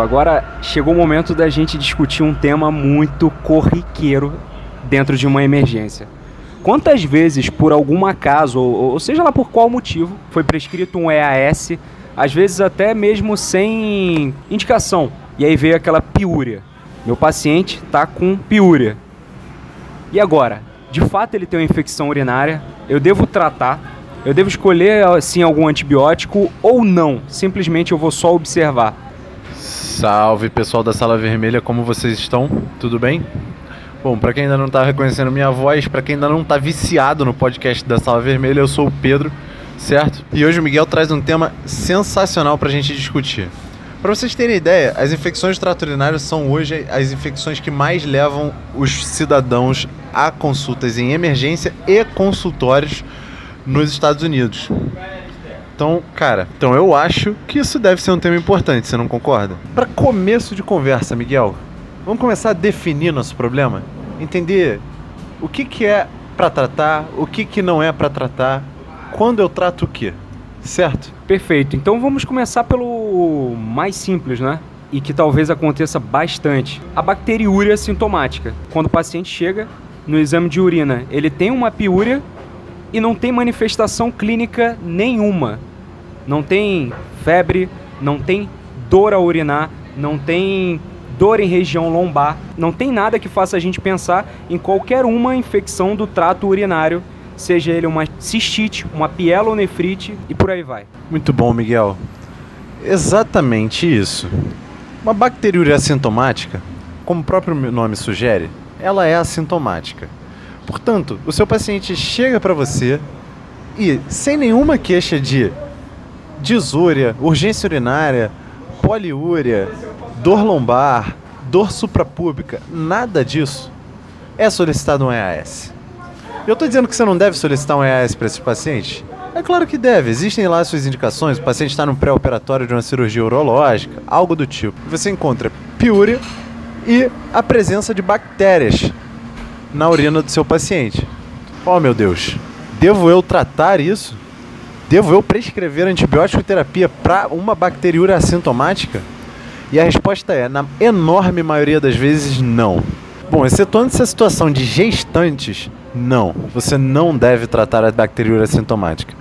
Agora chegou o momento da gente discutir um tema muito corriqueiro dentro de uma emergência. Quantas vezes, por algum acaso, ou, ou seja lá por qual motivo, foi prescrito um EAS, às vezes até mesmo sem indicação, e aí veio aquela piúria. Meu paciente está com piúria. E agora? De fato ele tem uma infecção urinária? Eu devo tratar? Eu devo escolher assim algum antibiótico ou não? Simplesmente eu vou só observar. Salve pessoal da Sala Vermelha, como vocês estão? Tudo bem? Bom, pra quem ainda não tá reconhecendo minha voz, pra quem ainda não tá viciado no podcast da Sala Vermelha, eu sou o Pedro, certo? E hoje o Miguel traz um tema sensacional pra gente discutir. Pra vocês terem ideia, as infecções urinário são hoje as infecções que mais levam os cidadãos a consultas em emergência e consultórios nos Estados Unidos. Então, cara, então eu acho que isso deve ser um tema importante, você não concorda? Para começo de conversa, Miguel, vamos começar a definir nosso problema, entender o que, que é para tratar, o que, que não é para tratar, quando eu trato o que, certo? Perfeito. Então vamos começar pelo mais simples, né? E que talvez aconteça bastante. A bacteriúria sintomática. Quando o paciente chega no exame de urina, ele tem uma piúria e não tem manifestação clínica nenhuma. Não tem febre, não tem dor a urinar, não tem dor em região lombar, não tem nada que faça a gente pensar em qualquer uma infecção do trato urinário, seja ele uma cistite, uma pielonefrite e por aí vai. Muito bom, Miguel. Exatamente isso. Uma bacteriúria assintomática, como o próprio nome sugere, ela é assintomática. Portanto, o seu paciente chega para você e, sem nenhuma queixa de disúria, urgência urinária, poliúria, dor lombar, dor suprapúbica, nada disso, é solicitado um EAS. Eu estou dizendo que você não deve solicitar um EAS para esse paciente? É claro que deve, existem lá suas indicações, o paciente está no pré-operatório de uma cirurgia urológica, algo do tipo. Você encontra piúria e a presença de bactérias na urina do seu paciente. Oh meu Deus, devo eu tratar isso? Devo eu prescrever antibiótico terapia para uma bacteriúria assintomática? E a resposta é, na enorme maioria das vezes, não. Bom, excetuando essa situação de gestantes, não. Você não deve tratar a bacteriúria assintomática.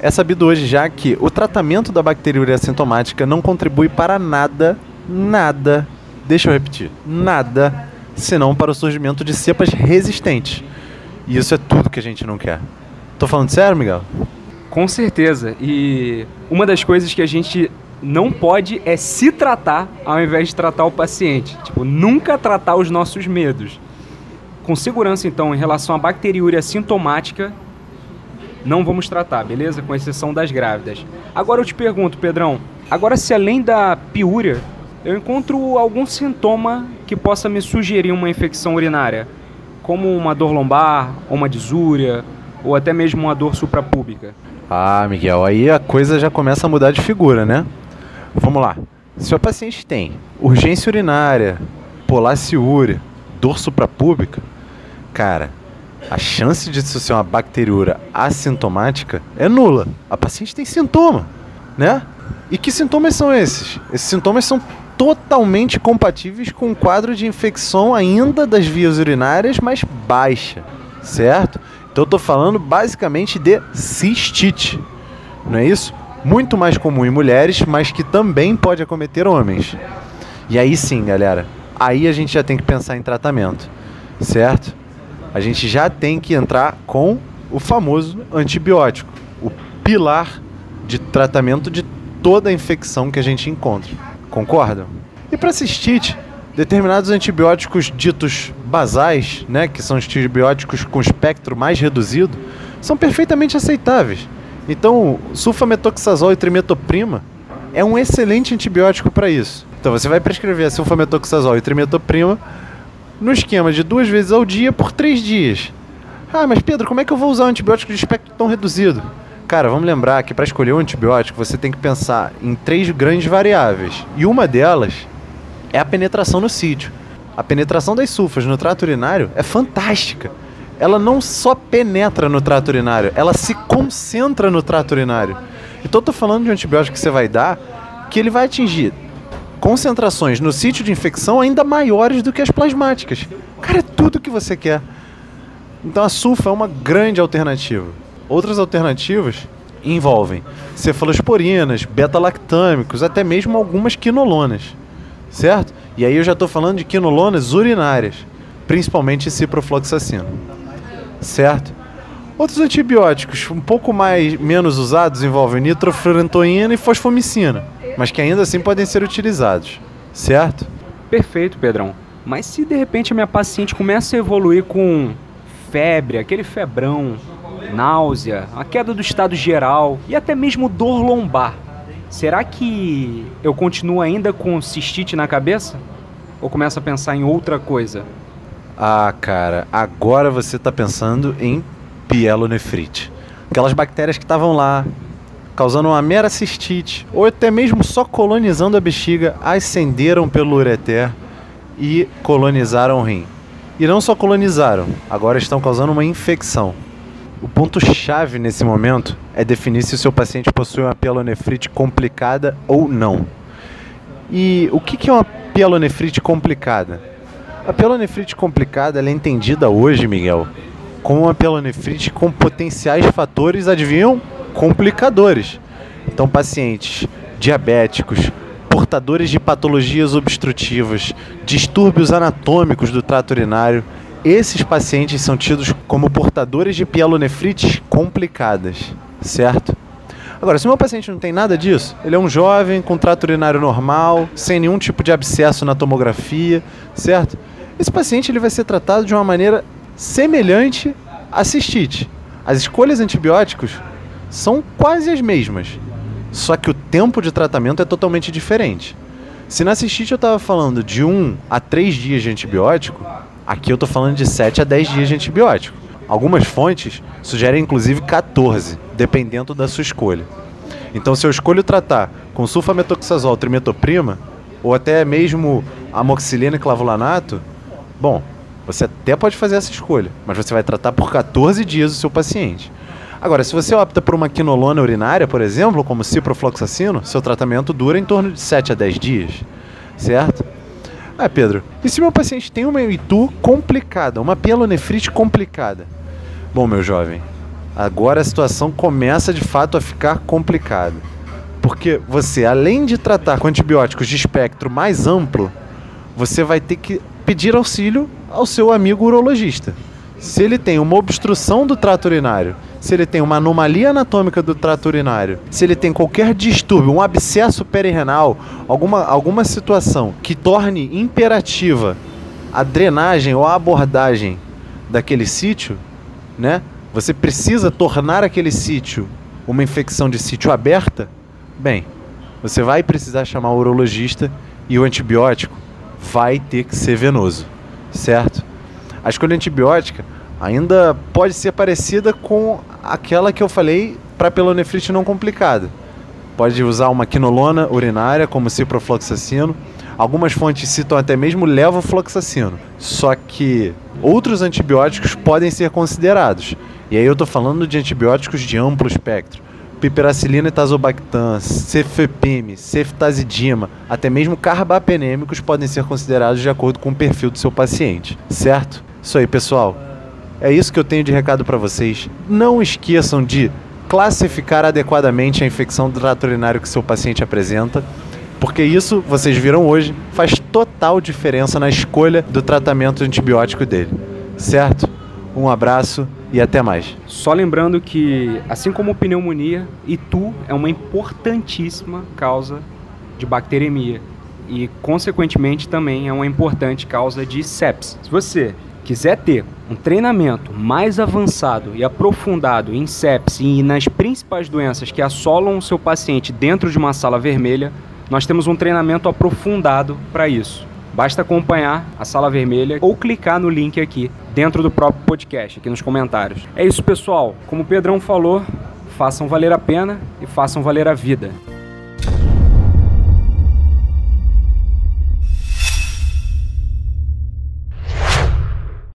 É sabido hoje já que o tratamento da bacteriúria assintomática não contribui para nada, nada, deixa eu repetir, nada, senão para o surgimento de cepas resistentes. E isso é tudo que a gente não quer. Tô falando sério, Miguel? Com certeza. E uma das coisas que a gente não pode é se tratar ao invés de tratar o paciente. Tipo, nunca tratar os nossos medos. Com segurança, então, em relação à bacteriúria sintomática, não vamos tratar, beleza? Com exceção das grávidas. Agora eu te pergunto, Pedrão, agora se além da piúria, eu encontro algum sintoma que possa me sugerir uma infecção urinária, como uma dor lombar, ou uma disúria, ou até mesmo uma dor suprapúbica. Ah, Miguel, aí a coisa já começa a mudar de figura, né? Vamos lá. Se o paciente tem urgência urinária, polaciúria, dor suprapúbica, cara, a chance de isso ser uma bacteriúria assintomática é nula. A paciente tem sintoma, né? E que sintomas são esses? Esses sintomas são totalmente compatíveis com um quadro de infecção ainda das vias urinárias, mas baixa, certo? Então eu tô falando basicamente de cistite, não é isso? Muito mais comum em mulheres, mas que também pode acometer homens. E aí sim, galera, aí a gente já tem que pensar em tratamento, certo? A gente já tem que entrar com o famoso antibiótico, o pilar de tratamento de toda infecção que a gente encontra. Concordam? E para cistite, determinados antibióticos ditos basais, né, que são antibióticos com espectro mais reduzido, são perfeitamente aceitáveis. Então, sulfametoxazol e trimetoprima é um excelente antibiótico para isso. Então, você vai prescrever sulfametoxazol e trimetoprima no esquema de duas vezes ao dia por três dias. Ah, mas Pedro, como é que eu vou usar um antibiótico de espectro tão reduzido? Cara, vamos lembrar que para escolher um antibiótico você tem que pensar em três grandes variáveis. E uma delas é a penetração no sítio. A penetração das sulfas no trato urinário é fantástica. Ela não só penetra no trato urinário, ela se concentra no trato urinário. Então eu tô falando de um antibiótico que você vai dar que ele vai atingir concentrações no sítio de infecção ainda maiores do que as plasmáticas. Cara, é tudo que você quer. Então a sulfa é uma grande alternativa. Outras alternativas envolvem cefalosporinas, beta-lactâmicos, até mesmo algumas quinolonas, certo? E aí eu já estou falando de quinolonas urinárias, principalmente ciprofloxacino, certo? Outros antibióticos um pouco mais menos usados envolvem nitrofurantoína e fosfomicina, mas que ainda assim podem ser utilizados, certo? Perfeito, Pedrão. Mas se de repente a minha paciente começa a evoluir com febre, aquele febrão, náusea, a queda do estado geral e até mesmo dor lombar, será que eu continuo ainda com cistite na cabeça? Ou começo a pensar em outra coisa? Ah, cara, agora você está pensando em pielonefrite. Aquelas bactérias que estavam lá, causando uma mera cistite, ou até mesmo só colonizando a bexiga, ascenderam pelo ureter e colonizaram o rim. E não só colonizaram, agora estão causando uma infecção. O ponto-chave nesse momento é definir se o seu paciente possui uma pielonefrite complicada ou não. E o que é uma pielonefrite complicada? A pielonefrite complicada é entendida hoje, Miguel, como uma pielonefrite com potenciais fatores, adivinham? Complicadores. Então, pacientes diabéticos, portadores de patologias obstrutivas, distúrbios anatômicos do trato urinário, esses pacientes são tidos como portadores de pielonefrites complicadas, certo? Agora, se o meu paciente não tem nada disso, ele é um jovem com trato urinário normal, sem nenhum tipo de abscesso na tomografia, certo? Esse paciente ele vai ser tratado de uma maneira semelhante à cistite. As escolhas antibióticos são quase as mesmas, só que o tempo de tratamento é totalmente diferente. Se na cistite eu estava falando de 1 a 3 dias de antibiótico, aqui eu estou falando de 7 a 10 dias de antibiótico. Algumas fontes sugerem inclusive 14, dependendo da sua escolha. Então, se eu escolho tratar com sulfametoxazol, trimetoprima, ou até mesmo amoxicilina e clavulanato, bom, você até pode fazer essa escolha, mas você vai tratar por 14 dias o seu paciente. Agora, se você opta por uma quinolona urinária, por exemplo, como ciprofloxacino, seu tratamento dura em torno de 7 a 10 dias, certo? Ah, Pedro, e se meu paciente tem uma ITU complicada, uma pielonefrite complicada? Bom, meu jovem, agora a situação começa de fato a ficar complicada. Porque você, além de tratar com antibióticos de espectro mais amplo, você vai ter que pedir auxílio ao seu amigo urologista. Se ele tem uma obstrução do trato urinário, se ele tem uma anomalia anatômica do trato urinário, se ele tem qualquer distúrbio, um abscesso perirenal, alguma, alguma situação que torne imperativa a drenagem ou a abordagem daquele sítio, né? Você precisa tornar aquele sítio uma infecção de sítio aberta? Bem, você vai precisar chamar o urologista e o antibiótico vai ter que ser venoso, certo? A escolha antibiótica ainda pode ser parecida com aquela que eu falei para pelonefrite não complicada. Pode usar uma quinolona urinária, como ciprofloxacino. Algumas fontes citam até mesmo levofloxacino. Só que outros antibióticos podem ser considerados. E aí eu estou falando de antibióticos de amplo espectro. Piperacilina e tazobactam, cefepime, ceftazidima, até mesmo carbapenêmicos podem ser considerados de acordo com o perfil do seu paciente, certo? Isso aí, pessoal. É isso que eu tenho de recado para vocês. Não esqueçam de classificar adequadamente a infecção do trato urinário que seu paciente apresenta, porque isso, vocês viram hoje, faz total diferença na escolha do tratamento antibiótico dele. Certo? Um abraço e até mais. Só lembrando que, assim como pneumonia, ITU é uma importantíssima causa de bacteremia. e, consequentemente, também é uma importante causa de sepsis. Se você quiser ter um treinamento mais avançado e aprofundado em sepsis e nas principais doenças que assolam o seu paciente dentro de uma sala vermelha, nós temos um treinamento aprofundado para isso. Basta acompanhar a sala vermelha ou clicar no link aqui dentro do próprio podcast, aqui nos comentários. É isso, pessoal. Como o Pedrão falou, façam valer a pena e façam valer a vida.